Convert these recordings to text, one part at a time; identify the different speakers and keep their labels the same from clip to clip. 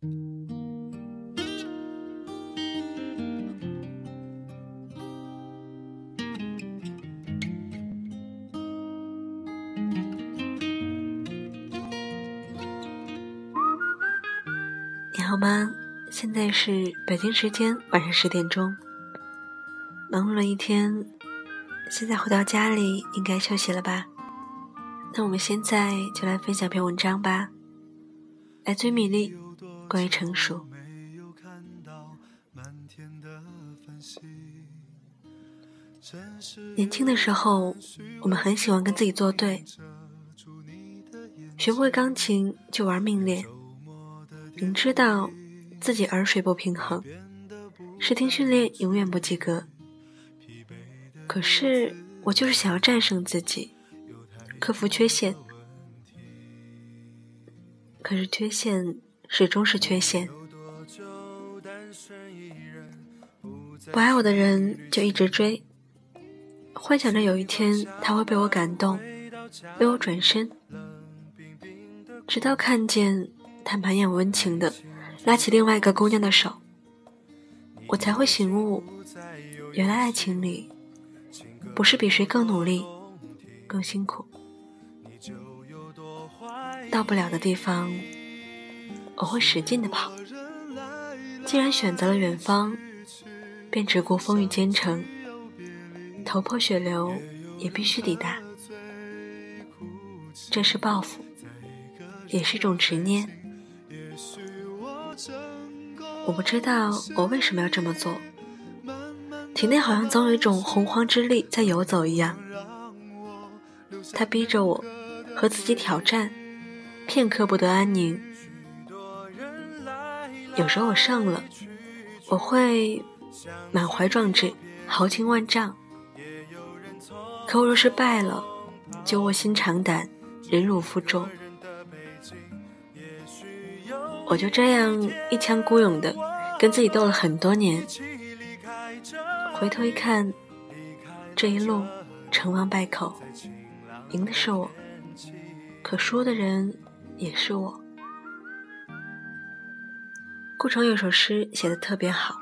Speaker 1: 你好吗？现在是北京时间晚上十点钟。忙碌了一天，现在回到家里应该休息了吧？那我们现在就来分享篇文章吧。来自米粒，关于成熟。年轻的时候，我们很喜欢跟自己作对，学不会钢琴就玩命练，明知道自己耳水不平衡，视听训练永远不及格。可是我就是想要战胜自己，克服缺陷。可是缺陷始终是缺陷。不爱我的人就一直追，幻想着有一天他会被我感动，为我转身。直到看见他满眼温情的拉起另外一个姑娘的手，我才会醒悟，原来爱情里。不是比谁更努力、更辛苦，到不了的地方，我会使劲的跑。既然选择了远方，便只顾风雨兼程，头破血流也必须抵达。这是报复，也是一种执念。我不知道我为什么要这么做。体内好像总有一种洪荒之力在游走一样，他逼着我和自己挑战，片刻不得安宁。有时候我胜了，我会满怀壮志，豪情万丈；可我若是败了，就卧薪尝胆，忍辱负重。我就这样一腔孤勇的跟自己斗了很多年。回头一看，这一路成王败寇，赢的是我，可输的人也是我。顾城有首诗写的特别好：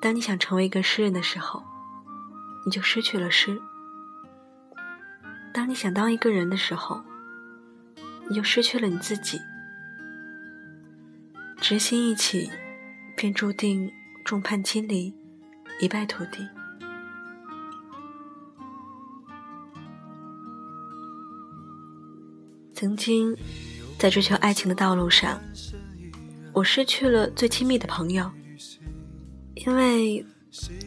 Speaker 1: 当你想成为一个诗人的时候，你就失去了诗；当你想当一个人的时候，你就失去了你自己。执心一起，便注定。众叛亲离，一败涂地。曾经，在追求爱情的道路上，我失去了最亲密的朋友，因为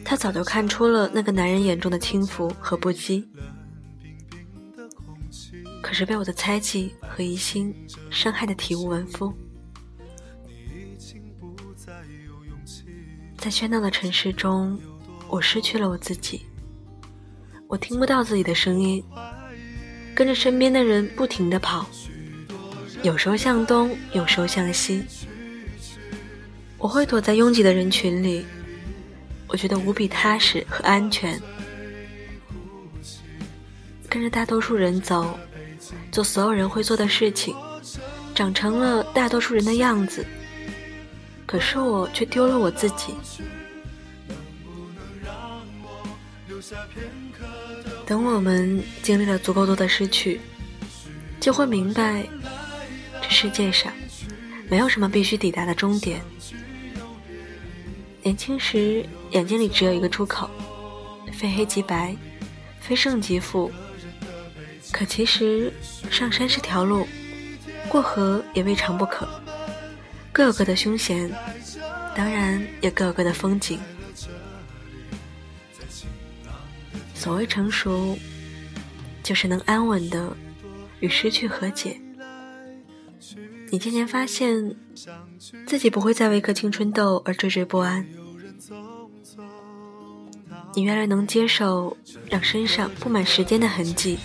Speaker 1: 他早就看出了那个男人眼中的轻浮和不羁，可是被我的猜忌和疑心伤害的体无完肤。在喧闹的城市中，我失去了我自己。我听不到自己的声音，跟着身边的人不停地跑，有时候向东，有时候向西。我会躲在拥挤的人群里，我觉得无比踏实和安全。跟着大多数人走，做所有人会做的事情，长成了大多数人的样子。可是我却丢了我自己。等我们经历了足够多的失去，就会明白，这世界上没有什么必须抵达的终点。年轻时眼睛里只有一个出口，非黑即白，非胜即负。可其实上山是条路，过河也未尝不可。各有各的凶险，当然也各有各的风景。所谓成熟，就是能安稳的与失去和解。你渐渐发现自己不会再为一颗青春痘而惴惴不安。你越来能接受让身上布满时间的痕迹，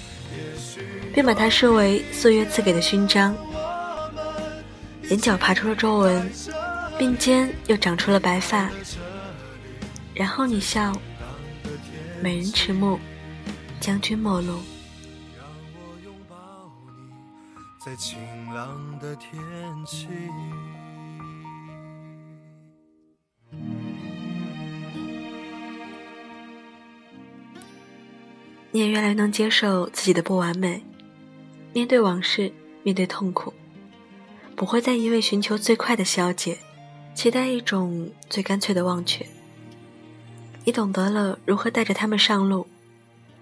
Speaker 1: 便把它视为岁月赐给的勋章。眼角爬出了皱纹，鬓间又长出了白发。然后你笑，美人迟暮，将军末路。
Speaker 2: 在晴朗的天气。你也越来越能接受自己的不完美，面对往事，面对痛苦，不会再一味寻求最快的消解，期待一种最干脆的忘却。你懂得了如何带着他们上路，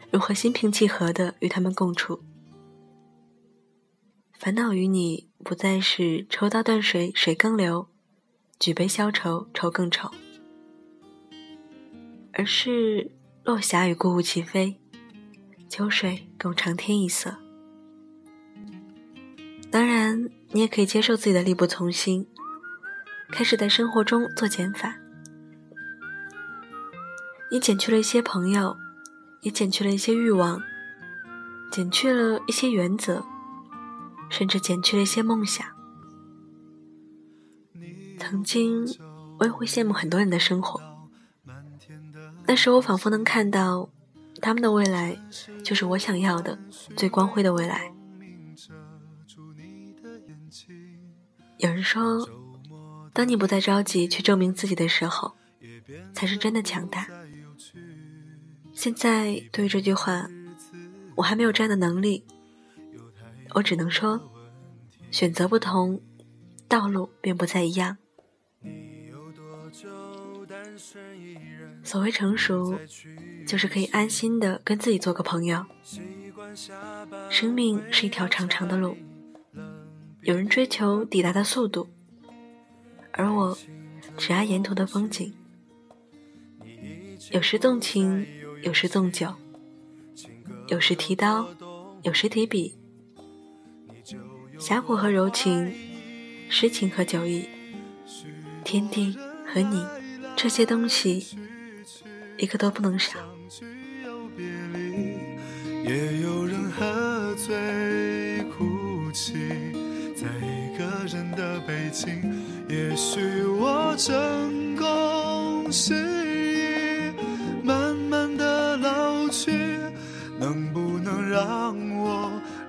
Speaker 2: 如何心平气和的与他们共处。烦恼与你不再是抽刀断水水更流，举杯消愁愁更愁，而是落霞与孤鹜齐飞。秋水共长天一色。当然，你也可以接受自己的力不从心，开始在生活中做减法。你减去了一些朋友，也减去了一些欲望，减去了一些原则，甚至减去了一些梦想。曾经，我也会羡慕很多人的生活，那时我仿佛能看到。他们的未来，就是我想要的最光辉的未来。有人说，当你不再着急去证明自己的时候，才是真的强大。现在对于这句话，我还没有这样的能力。我只能说，选择不同，道路便不再一样。所谓成熟。就是可以安心的跟自己做个朋友。生命是一条长长的路，有人追求抵达的速度，而我只爱沿途的风景。有时纵情，有时纵酒，有时提刀，有时提笔。峡谷和柔情，诗情和酒意，天地和你，这些东西一个都不能少。也有人喝醉哭泣，在一个人的北京。也许我成功失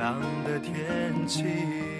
Speaker 2: 朗的天气。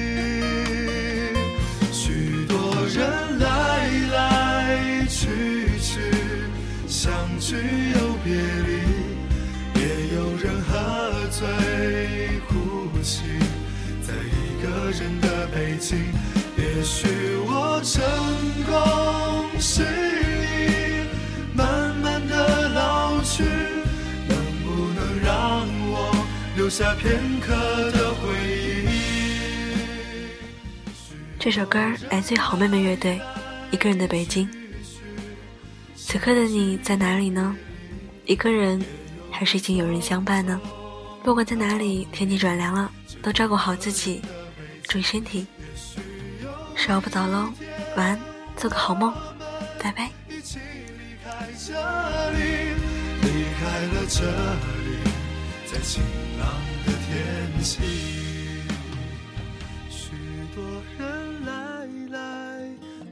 Speaker 2: 相聚又别离，也有人喝醉哭泣，在一个人的北京。也许我成功失意，慢慢的老去，能不能让我留下片刻的回忆？这首歌来自好妹妹乐队，《一个人的北京》。此刻的你在哪里呢？一个人，还是已经有人相伴呢？不管在哪里，天气转凉了，都照顾好自己，注意身体。时候不早喽，晚安，做个好梦，拜拜。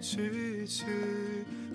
Speaker 2: 去去。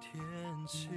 Speaker 2: 天气。